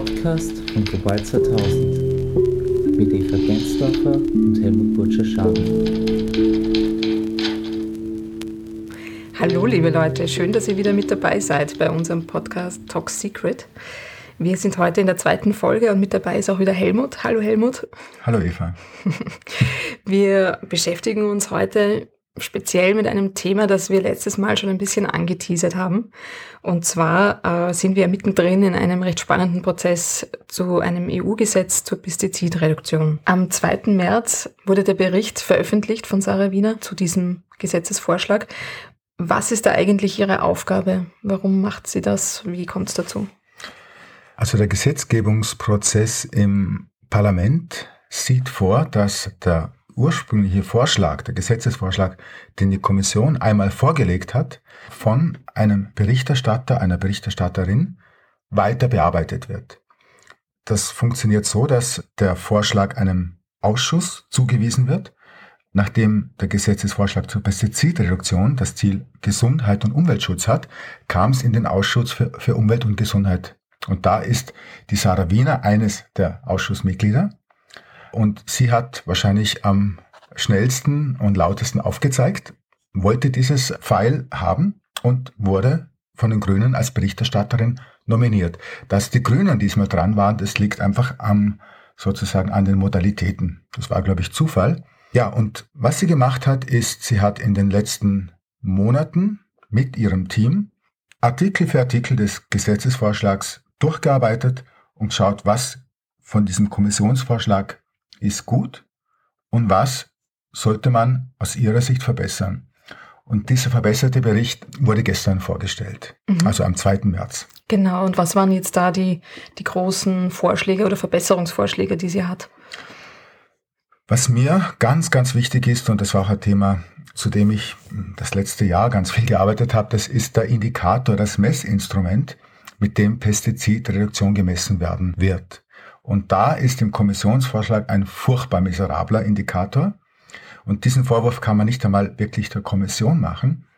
Podcast von Global 2000 mit Eva Gensdorfer und Helmut Burtscher-Schaden. Hallo liebe Leute, schön, dass ihr wieder mit dabei seid bei unserem Podcast Talk Secret. Wir sind heute in der zweiten Folge und mit dabei ist auch wieder Helmut. Hallo Helmut. Hallo Eva. Wir beschäftigen uns heute speziell mit einem Thema, das wir letztes Mal schon ein bisschen angeteasert haben. Und zwar äh, sind wir mittendrin in einem recht spannenden Prozess zu einem EU-Gesetz zur Pestizidreduktion. Am 2. März wurde der Bericht veröffentlicht von Sarah Wiener zu diesem Gesetzesvorschlag. Was ist da eigentlich Ihre Aufgabe? Warum macht sie das? Wie kommt es dazu? Also der Gesetzgebungsprozess im Parlament sieht vor, dass der ursprüngliche Vorschlag, der Gesetzesvorschlag, den die Kommission einmal vorgelegt hat, von einem Berichterstatter, einer Berichterstatterin weiter bearbeitet wird. Das funktioniert so, dass der Vorschlag einem Ausschuss zugewiesen wird. Nachdem der Gesetzesvorschlag zur Pestizidreduktion das Ziel Gesundheit und Umweltschutz hat, kam es in den Ausschuss für, für Umwelt und Gesundheit. Und da ist die Sarah Wiener eines der Ausschussmitglieder. Und sie hat wahrscheinlich am schnellsten und lautesten aufgezeigt, wollte dieses Pfeil haben und wurde von den Grünen als Berichterstatterin nominiert. Dass die Grünen diesmal dran waren, das liegt einfach am, sozusagen an den Modalitäten. Das war, glaube ich, Zufall. Ja, und was sie gemacht hat, ist, sie hat in den letzten Monaten mit ihrem Team Artikel für Artikel des Gesetzesvorschlags durchgearbeitet und schaut, was von diesem Kommissionsvorschlag ist gut und was sollte man aus Ihrer Sicht verbessern. Und dieser verbesserte Bericht wurde gestern vorgestellt, mhm. also am 2. März. Genau, und was waren jetzt da die, die großen Vorschläge oder Verbesserungsvorschläge, die sie hat? Was mir ganz, ganz wichtig ist, und das war auch ein Thema, zu dem ich das letzte Jahr ganz viel gearbeitet habe, das ist der Indikator, das Messinstrument, mit dem Pestizidreduktion gemessen werden wird. Und da ist im Kommissionsvorschlag ein furchtbar miserabler Indikator. Und diesen Vorwurf kann man nicht einmal wirklich der Kommission machen,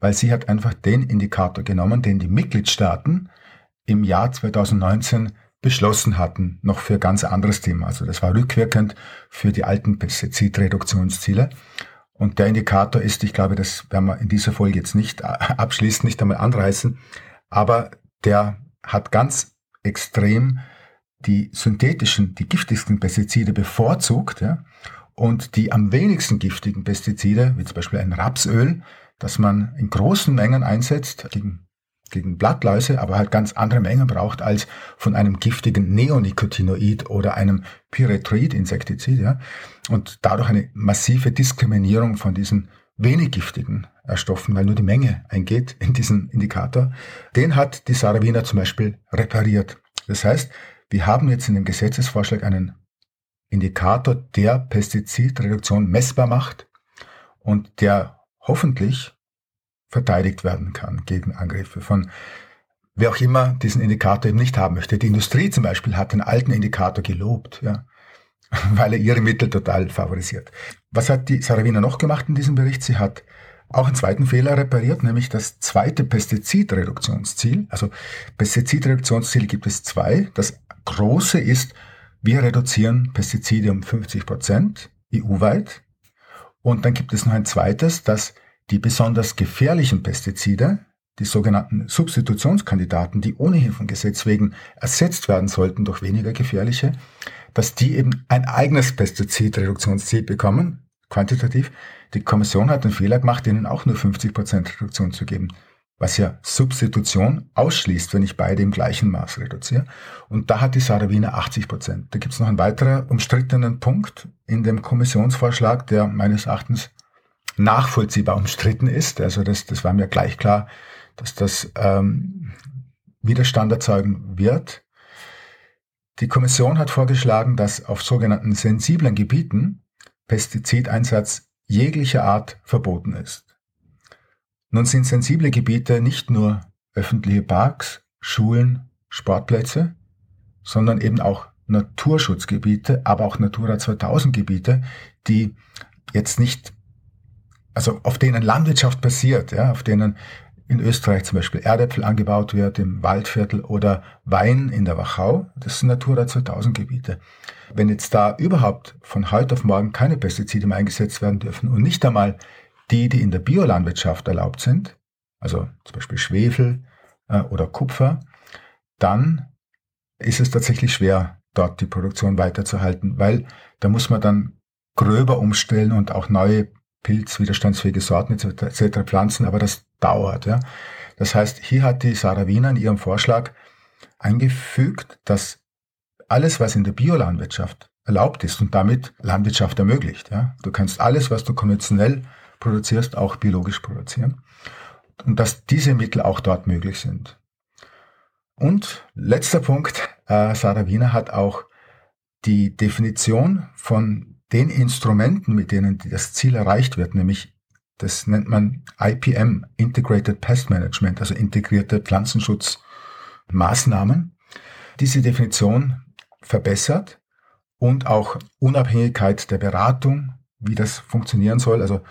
weil sie hat einfach den Indikator genommen, den die Mitgliedstaaten im Jahr 2019 beschlossen hatten, noch für ganz anderes Thema. Also das war rückwirkend für die alten Pestizidreduktionsziele. Und der Indikator ist, ich glaube, das werden wir in dieser Folge jetzt nicht abschließend, nicht einmal anreißen, aber der hat ganz extrem die synthetischen, die giftigsten Pestizide bevorzugt ja, und die am wenigsten giftigen Pestizide, wie zum Beispiel ein Rapsöl, das man in großen Mengen einsetzt gegen, gegen Blattläuse, aber halt ganz andere Mengen braucht als von einem giftigen Neonicotinoid oder einem Pyrethroid-Insektizid. Ja, und dadurch eine massive Diskriminierung von diesen wenig giftigen Stoffen, weil nur die Menge eingeht in diesen Indikator. Den hat die Sarah Wiener zum Beispiel repariert. Das heißt, wir haben jetzt in dem Gesetzesvorschlag einen Indikator, der Pestizidreduktion messbar macht und der hoffentlich verteidigt werden kann gegen Angriffe von wer auch immer diesen Indikator eben nicht haben möchte. Die Industrie zum Beispiel hat den alten Indikator gelobt, ja, weil er ihre Mittel total favorisiert. Was hat die Saravina noch gemacht in diesem Bericht? Sie hat auch einen zweiten Fehler repariert, nämlich das zweite Pestizidreduktionsziel. Also Pestizidreduktionsziel gibt es zwei. Das große ist, wir reduzieren Pestizide um 50 Prozent EU-weit. Und dann gibt es noch ein zweites, dass die besonders gefährlichen Pestizide, die sogenannten Substitutionskandidaten, die ohnehin vom Gesetz wegen ersetzt werden sollten durch weniger gefährliche, dass die eben ein eigenes Pestizidreduktionsziel bekommen, quantitativ. Die Kommission hat den Fehler gemacht, ihnen auch nur 50 Prozent Reduktion zu geben was ja Substitution ausschließt, wenn ich beide im gleichen Maß reduziere. Und da hat die Sarah Wiener 80 Prozent. Da gibt es noch einen weiteren umstrittenen Punkt in dem Kommissionsvorschlag, der meines Erachtens nachvollziehbar umstritten ist. Also das, das war mir gleich klar, dass das ähm, Widerstand erzeugen wird. Die Kommission hat vorgeschlagen, dass auf sogenannten sensiblen Gebieten Pestizideinsatz jeglicher Art verboten ist. Nun sind sensible Gebiete nicht nur öffentliche Parks, Schulen, Sportplätze, sondern eben auch Naturschutzgebiete, aber auch Natura 2000 Gebiete, die jetzt nicht, also auf denen Landwirtschaft passiert, ja, auf denen in Österreich zum Beispiel Erdäpfel angebaut wird im Waldviertel oder Wein in der Wachau, das sind Natura 2000 Gebiete. Wenn jetzt da überhaupt von heute auf morgen keine Pestizide mehr eingesetzt werden dürfen und nicht einmal die, die in der Biolandwirtschaft erlaubt sind, also zum Beispiel Schwefel äh, oder Kupfer, dann ist es tatsächlich schwer, dort die Produktion weiterzuhalten, weil da muss man dann gröber umstellen und auch neue pilzwiderstandsfähige Sorten etc. etc. pflanzen, aber das dauert. Ja. Das heißt, hier hat die Sarah Wiener in ihrem Vorschlag eingefügt, dass alles, was in der Biolandwirtschaft erlaubt ist und damit Landwirtschaft ermöglicht. Ja. Du kannst alles, was du konventionell produzierst, auch biologisch produzieren. Und dass diese Mittel auch dort möglich sind. Und letzter Punkt, äh, Sarah Wiener hat auch die Definition von den Instrumenten, mit denen das Ziel erreicht wird, nämlich das nennt man IPM, Integrated Pest Management, also integrierte Pflanzenschutzmaßnahmen, diese Definition verbessert und auch Unabhängigkeit der Beratung, wie das funktionieren soll, also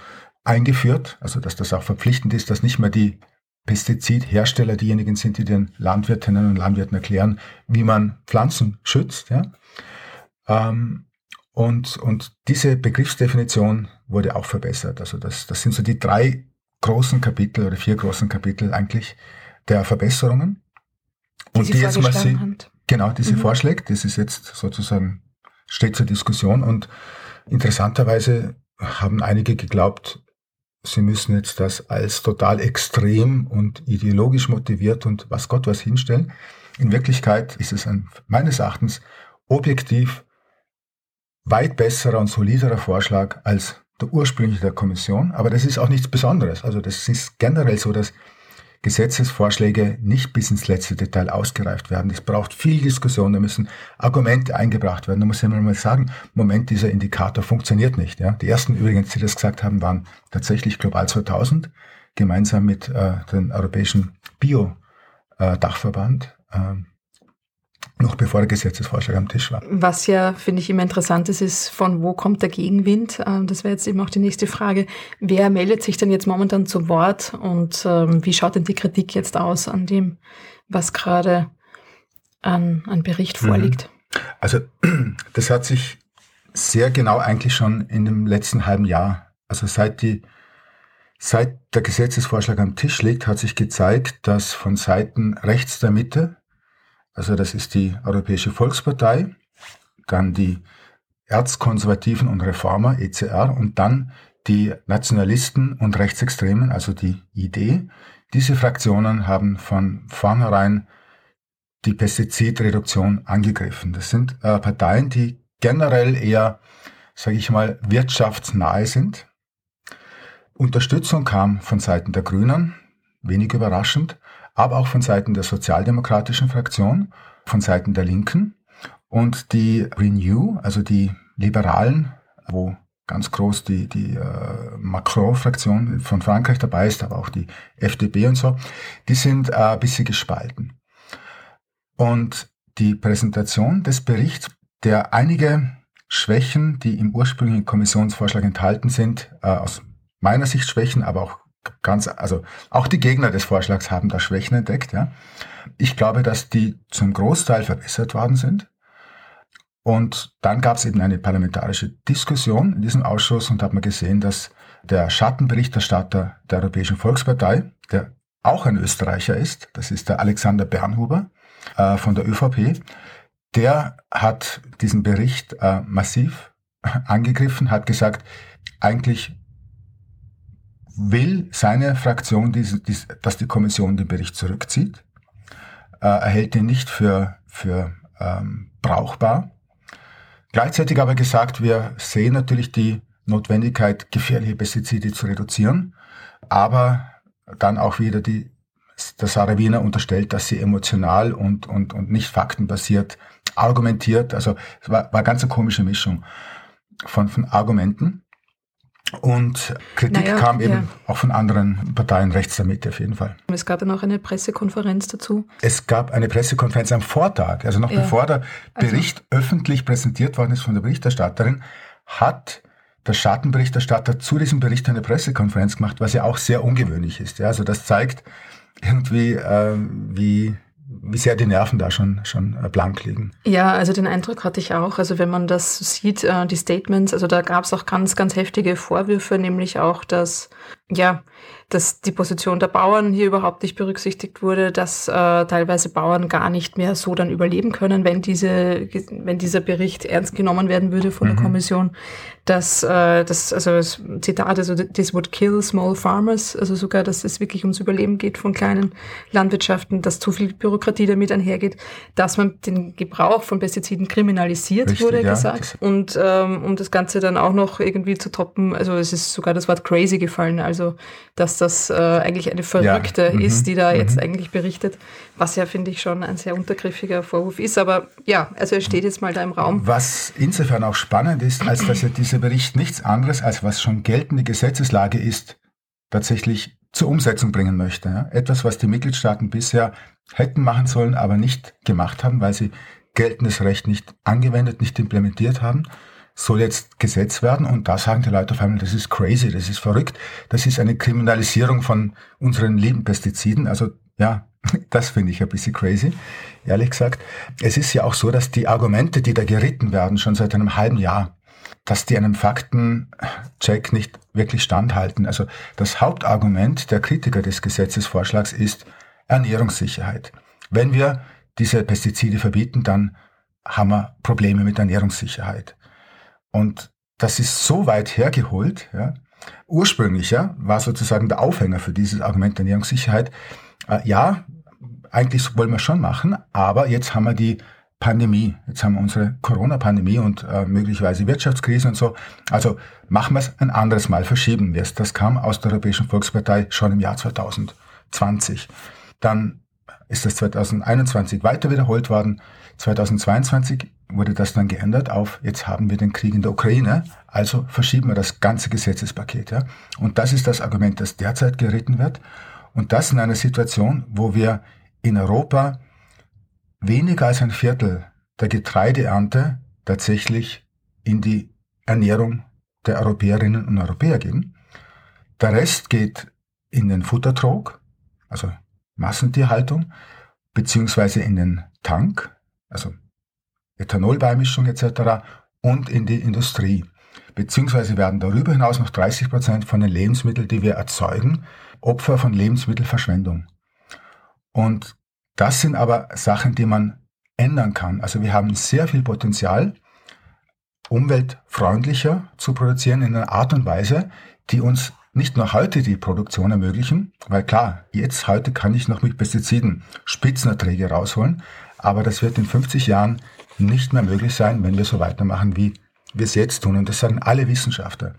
eingeführt, also dass das auch verpflichtend ist, dass nicht mehr die Pestizidhersteller diejenigen sind, die den Landwirtinnen und Landwirten erklären, wie man Pflanzen schützt. Ja? Ähm, und, und diese Begriffsdefinition wurde auch verbessert. Also das, das sind so die drei großen Kapitel oder vier großen Kapitel eigentlich der Verbesserungen. Die und Sie die jetzt mal sie, genau, diese mhm. Vorschläge, das ist jetzt sozusagen, steht zur Diskussion und interessanterweise haben einige geglaubt, sie müssen jetzt das als total extrem und ideologisch motiviert und was Gott was hinstellen. In Wirklichkeit ist es ein, meines Erachtens objektiv weit besserer und soliderer Vorschlag als der ursprüngliche der Kommission. Aber das ist auch nichts Besonderes. Also das ist generell so, dass Gesetzesvorschläge nicht bis ins letzte Detail ausgereift werden. Es braucht viel Diskussion, da müssen Argumente eingebracht werden. Da muss ich mal sagen, Moment, dieser Indikator funktioniert nicht. Ja? Die ersten übrigens, die das gesagt haben, waren tatsächlich Global 2000, gemeinsam mit äh, dem Europäischen Bio-Dachverband. Äh, noch bevor der Gesetzesvorschlag am Tisch war. Was ja, finde ich, immer interessant ist, ist, von wo kommt der Gegenwind? Ähm, das wäre jetzt eben auch die nächste Frage. Wer meldet sich denn jetzt momentan zu Wort und ähm, wie schaut denn die Kritik jetzt aus an dem, was gerade an, an Bericht mhm. vorliegt? Also das hat sich sehr genau eigentlich schon in dem letzten halben Jahr, also seit die Seit der Gesetzesvorschlag am Tisch liegt, hat sich gezeigt, dass von Seiten rechts der Mitte also das ist die Europäische Volkspartei, dann die Erzkonservativen und Reformer, ECR, und dann die Nationalisten und Rechtsextremen, also die ID. Diese Fraktionen haben von vornherein die Pestizidreduktion angegriffen. Das sind äh, Parteien, die generell eher, sage ich mal, wirtschaftsnahe sind. Unterstützung kam von Seiten der Grünen, wenig überraschend, aber auch von Seiten der sozialdemokratischen Fraktion, von Seiten der Linken und die Renew, also die Liberalen, wo ganz groß die, die äh, Macron-Fraktion von Frankreich dabei ist, aber auch die FDP und so, die sind äh, ein bisschen gespalten. Und die Präsentation des Berichts, der einige Schwächen, die im ursprünglichen Kommissionsvorschlag enthalten sind, äh, aus meiner Sicht Schwächen, aber auch ganz, also auch die Gegner des Vorschlags haben da Schwächen entdeckt. Ja. Ich glaube, dass die zum Großteil verbessert worden sind. Und dann gab es eben eine parlamentarische Diskussion in diesem Ausschuss und hat man gesehen, dass der Schattenberichterstatter der Europäischen Volkspartei, der auch ein Österreicher ist, das ist der Alexander Bernhuber äh, von der ÖVP, der hat diesen Bericht äh, massiv angegriffen, hat gesagt, eigentlich will seine Fraktion, dass die Kommission den Bericht zurückzieht. Äh, er hält ihn nicht für, für ähm, brauchbar. Gleichzeitig aber gesagt, wir sehen natürlich die Notwendigkeit, gefährliche Pestizide zu reduzieren, aber dann auch wieder die, der Sarah Wiener unterstellt, dass sie emotional und, und, und nicht faktenbasiert argumentiert. Also es war, war eine ganz komische Mischung von, von Argumenten. Und Kritik naja, kam eben ja. auch von anderen Parteien rechts der Mitte auf jeden Fall. Es gab dann auch eine Pressekonferenz dazu. Es gab eine Pressekonferenz am Vortag, also noch ja. bevor der also Bericht also. öffentlich präsentiert worden ist von der Berichterstatterin, hat der Schattenberichterstatter zu diesem Bericht eine Pressekonferenz gemacht, was ja auch sehr ungewöhnlich ist. Ja, also das zeigt irgendwie, äh, wie wie sehr die Nerven da schon, schon äh, blank liegen. Ja, also den Eindruck hatte ich auch. Also wenn man das sieht, äh, die Statements, also da gab es auch ganz, ganz heftige Vorwürfe, nämlich auch, dass ja, dass die Position der Bauern hier überhaupt nicht berücksichtigt wurde, dass äh, teilweise Bauern gar nicht mehr so dann überleben können, wenn diese, wenn dieser Bericht ernst genommen werden würde von mhm. der Kommission, dass äh, das, also das Zitat, also this would kill small farmers, also sogar, dass es wirklich ums Überleben geht von kleinen Landwirtschaften, dass zu viel Bürokratie damit einhergeht, dass man den Gebrauch von Pestiziden kriminalisiert, Richtig, wurde ja, gesagt. Und ähm, um das Ganze dann auch noch irgendwie zu toppen, also es ist sogar das Wort crazy gefallen, also dass das äh, eigentlich eine Verrückte ja. mhm. ist, die da jetzt mhm. eigentlich berichtet, was ja, finde ich, schon ein sehr untergriffiger Vorwurf ist. Aber ja, also er steht jetzt mal da im Raum. Was insofern auch spannend ist, als dass ja dieser Bericht nichts anderes als was schon geltende Gesetzeslage ist, tatsächlich zur Umsetzung bringen möchte. Ja? Etwas, was die Mitgliedstaaten bisher hätten machen sollen, aber nicht gemacht haben, weil sie geltendes Recht nicht angewendet, nicht implementiert haben soll jetzt Gesetz werden und da sagen die Leute auf einmal, das ist crazy, das ist verrückt, das ist eine Kriminalisierung von unseren lieben Pestiziden. Also ja, das finde ich ein bisschen crazy, ehrlich gesagt. Es ist ja auch so, dass die Argumente, die da geritten werden, schon seit einem halben Jahr, dass die einem Faktencheck nicht wirklich standhalten. Also das Hauptargument der Kritiker des Gesetzesvorschlags ist Ernährungssicherheit. Wenn wir diese Pestizide verbieten, dann haben wir Probleme mit Ernährungssicherheit. Und das ist so weit hergeholt. Ja. Ursprünglich ja, war sozusagen der Aufhänger für dieses Argument der Ernährungssicherheit. Äh, ja, eigentlich wollen wir schon machen, aber jetzt haben wir die Pandemie, jetzt haben wir unsere Corona-Pandemie und äh, möglicherweise Wirtschaftskrise und so. Also machen wir es ein anderes Mal, verschieben wir es. Das kam aus der Europäischen Volkspartei schon im Jahr 2020. Dann ist das 2021 weiter wiederholt worden. 2022 wurde das dann geändert auf, jetzt haben wir den Krieg in der Ukraine, also verschieben wir das ganze Gesetzespaket. Ja? Und das ist das Argument, das derzeit geritten wird. Und das in einer Situation, wo wir in Europa weniger als ein Viertel der Getreideernte tatsächlich in die Ernährung der Europäerinnen und Europäer geben. Der Rest geht in den Futtertrog, also Massentierhaltung, beziehungsweise in den Tank, also Ethanolbeimischung etc. und in die Industrie. Beziehungsweise werden darüber hinaus noch 30 Prozent von den Lebensmitteln, die wir erzeugen, Opfer von Lebensmittelverschwendung. Und das sind aber Sachen, die man ändern kann. Also wir haben sehr viel Potenzial, umweltfreundlicher zu produzieren in einer Art und Weise, die uns nicht nur heute die Produktion ermöglichen, weil klar, jetzt heute kann ich noch mit Pestiziden Spitzenerträge rausholen, aber das wird in 50 Jahren nicht mehr möglich sein, wenn wir so weitermachen, wie wir es jetzt tun. Und das sagen alle Wissenschaftler.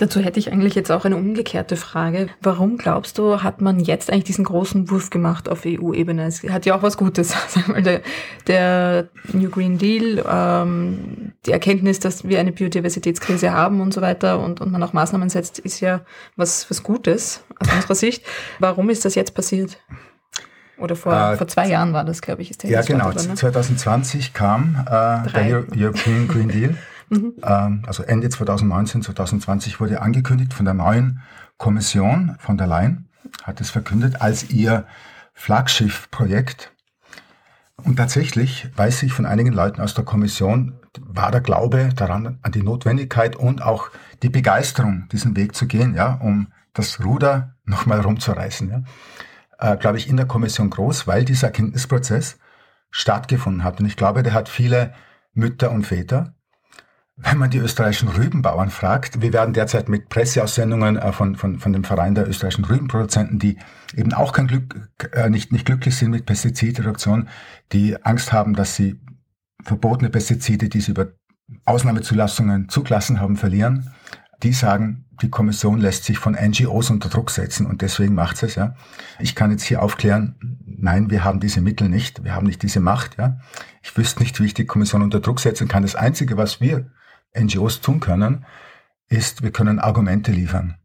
Dazu hätte ich eigentlich jetzt auch eine umgekehrte Frage. Warum glaubst du, hat man jetzt eigentlich diesen großen Wurf gemacht auf EU-Ebene? Es hat ja auch was Gutes. Der, der New Green Deal, ähm, die Erkenntnis, dass wir eine Biodiversitätskrise haben und so weiter und, und man auch Maßnahmen setzt, ist ja was, was Gutes aus unserer Sicht. Warum ist das jetzt passiert? Oder vor, äh, vor zwei Jahren war das, glaube ich, ist der Ja, genau. Oder, ne? 2020 kam äh, der European Green Deal. mhm. ähm, also Ende 2019, 2020 wurde angekündigt von der neuen Kommission von der Leyen, hat es verkündet als ihr Flaggschiff-Projekt. Und tatsächlich weiß ich von einigen Leuten aus der Kommission, war der Glaube daran, an die Notwendigkeit und auch die Begeisterung, diesen Weg zu gehen, ja, um das Ruder nochmal rumzureißen. Ja äh, glaube ich, in der Kommission groß, weil dieser Erkenntnisprozess stattgefunden hat. Und ich glaube, der hat viele Mütter und Väter. Wenn man die österreichischen Rübenbauern fragt, wir werden derzeit mit Presseaussendungen äh, von, von, von dem Verein der österreichischen Rübenproduzenten, die eben auch kein Glück, äh, nicht, nicht glücklich sind mit Pestizidreduktion, die Angst haben, dass sie verbotene Pestizide, die sie über Ausnahmezulassungen zugelassen haben, verlieren die sagen, die Kommission lässt sich von NGOs unter Druck setzen und deswegen macht es. Ja. Ich kann jetzt hier aufklären, nein, wir haben diese Mittel nicht, wir haben nicht diese Macht. Ja. Ich wüsste nicht, wie ich die Kommission unter Druck setzen kann. Das Einzige, was wir NGOs tun können, ist, wir können Argumente liefern.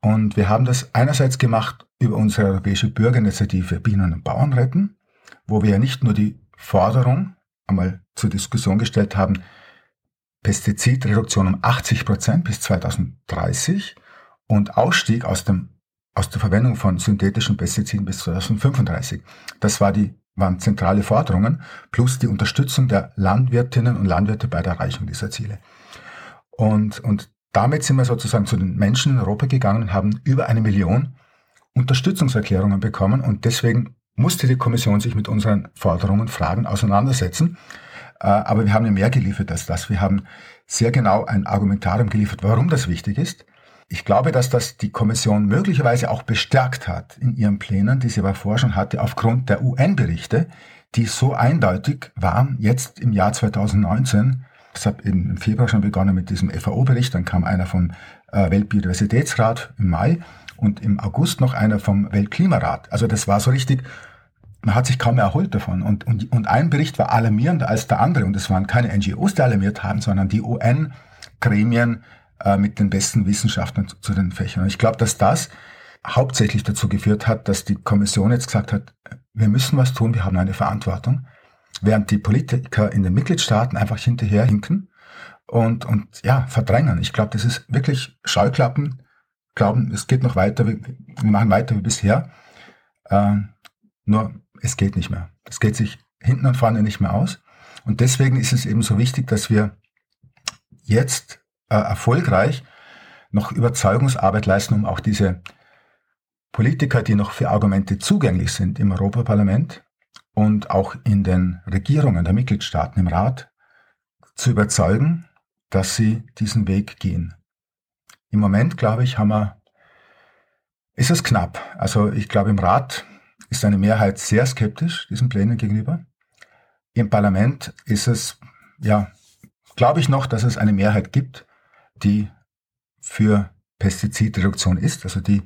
Und wir haben das einerseits gemacht über unsere europäische Bürgerinitiative Bienen und Bauern retten, wo wir ja nicht nur die Forderung einmal zur Diskussion gestellt haben, Pestizidreduktion um 80 Prozent bis 2030 und Ausstieg aus, dem, aus der Verwendung von synthetischen Pestiziden bis 2035. Das war die, waren zentrale Forderungen, plus die Unterstützung der Landwirtinnen und Landwirte bei der Erreichung dieser Ziele. Und, und damit sind wir sozusagen zu den Menschen in Europa gegangen und haben über eine Million Unterstützungserklärungen bekommen und deswegen musste die Kommission sich mit unseren Forderungen und Fragen auseinandersetzen. Äh, aber wir haben ja mehr geliefert als das. Wir haben sehr genau ein Argumentarium geliefert, warum das wichtig ist. Ich glaube, dass das die Kommission möglicherweise auch bestärkt hat in ihren Plänen, die sie aber vorher schon hatte, aufgrund der UN-Berichte, die so eindeutig waren, jetzt im Jahr 2019. Das hat im Februar schon begonnen mit diesem FAO-Bericht, dann kam einer vom äh, Weltbiodiversitätsrat im Mai und im August noch einer vom Weltklimarat. Also das war so richtig, man hat sich kaum mehr erholt davon. Und, und, und ein Bericht war alarmierender als der andere. Und es waren keine NGOs, die alarmiert haben, sondern die UN-Gremien äh, mit den besten Wissenschaftlern zu, zu den Fächern. Und ich glaube, dass das hauptsächlich dazu geführt hat, dass die Kommission jetzt gesagt hat, wir müssen was tun, wir haben eine Verantwortung, während die Politiker in den Mitgliedstaaten einfach hinterherhinken und, und ja, verdrängen. Ich glaube, das ist wirklich Scheuklappen glauben, es geht noch weiter, wir, wir machen weiter wie bisher. Äh, nur es geht nicht mehr. Es geht sich hinten und vorne nicht mehr aus. Und deswegen ist es eben so wichtig, dass wir jetzt äh, erfolgreich noch Überzeugungsarbeit leisten, um auch diese Politiker, die noch für Argumente zugänglich sind im Europaparlament und auch in den Regierungen der Mitgliedstaaten im Rat, zu überzeugen, dass sie diesen Weg gehen. Im Moment, glaube ich, haben wir, ist es knapp. Also ich glaube, im Rat ist eine Mehrheit sehr skeptisch diesen Plänen gegenüber. Im Parlament ist es, ja, glaube ich noch, dass es eine Mehrheit gibt, die für Pestizidreduktion ist, also die,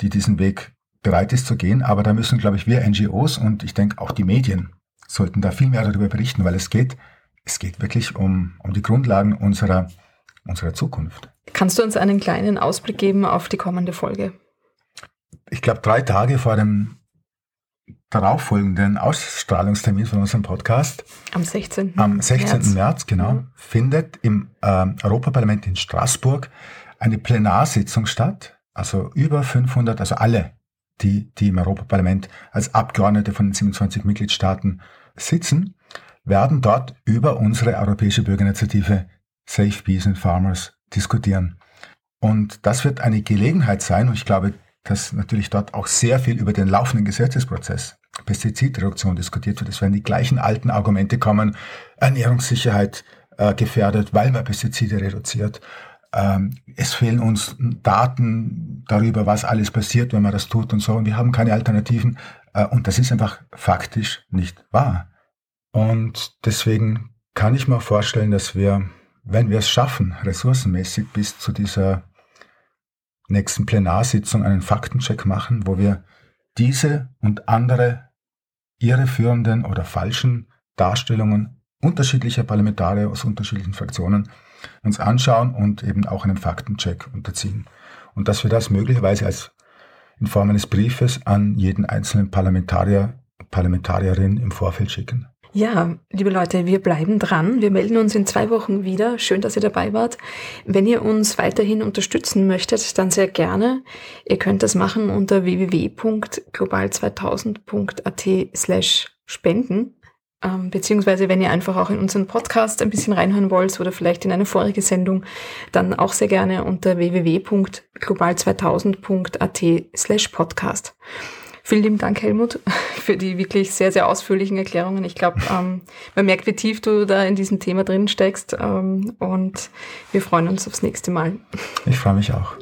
die diesen Weg bereit ist zu gehen. Aber da müssen, glaube ich, wir NGOs und ich denke auch die Medien sollten da viel mehr darüber berichten, weil es geht, es geht wirklich um, um die Grundlagen unserer, unserer Zukunft. Kannst du uns einen kleinen Ausblick geben auf die kommende Folge? Ich glaube, drei Tage vor dem darauffolgenden Ausstrahlungstermin von unserem Podcast. Am 16. Am 16. März, März genau, mhm. findet im äh, Europaparlament in Straßburg eine Plenarsitzung statt. Also über 500, also alle, die, die im Europaparlament als Abgeordnete von den 27 Mitgliedstaaten sitzen, werden dort über unsere europäische Bürgerinitiative Safe Bees and Farmers diskutieren. Und das wird eine Gelegenheit sein, und ich glaube, dass natürlich dort auch sehr viel über den laufenden Gesetzesprozess Pestizidreduktion diskutiert wird. Es werden die gleichen alten Argumente kommen, Ernährungssicherheit äh, gefährdet, weil man Pestizide reduziert. Ähm, es fehlen uns Daten darüber, was alles passiert, wenn man das tut und so. Und wir haben keine Alternativen. Äh, und das ist einfach faktisch nicht wahr. Und deswegen kann ich mir vorstellen, dass wir wenn wir es schaffen, ressourcenmäßig bis zu dieser nächsten Plenarsitzung einen Faktencheck machen, wo wir diese und andere irreführenden oder falschen Darstellungen unterschiedlicher Parlamentarier aus unterschiedlichen Fraktionen uns anschauen und eben auch einen Faktencheck unterziehen. Und dass wir das möglicherweise als in Form eines Briefes an jeden einzelnen Parlamentarier, Parlamentarierin im Vorfeld schicken. Ja, liebe Leute, wir bleiben dran. Wir melden uns in zwei Wochen wieder. Schön, dass ihr dabei wart. Wenn ihr uns weiterhin unterstützen möchtet, dann sehr gerne. Ihr könnt das machen unter www.global2000.at slash spenden. Ähm, beziehungsweise wenn ihr einfach auch in unseren Podcast ein bisschen reinhören wollt oder vielleicht in eine vorige Sendung, dann auch sehr gerne unter www.global2000.at slash podcast. Vielen lieben Dank, Helmut, für die wirklich sehr, sehr ausführlichen Erklärungen. Ich glaube, ähm, man merkt, wie tief du da in diesem Thema drin steckst. Ähm, und wir freuen uns aufs nächste Mal. Ich freue mich auch.